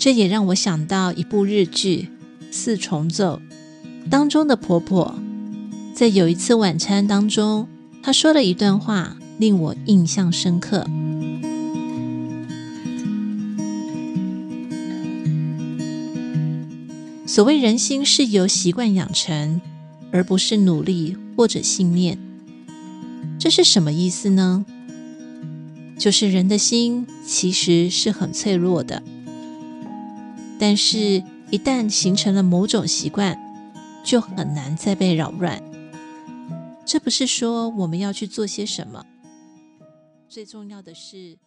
这也让我想到一部日剧《四重奏》当中的婆婆，在有一次晚餐当中，她说了一段话，令我印象深刻。所谓人心是由习惯养成，而不是努力或者信念。这是什么意思呢？就是人的心其实是很脆弱的，但是一旦形成了某种习惯，就很难再被扰乱。这不是说我们要去做些什么，最重要的是。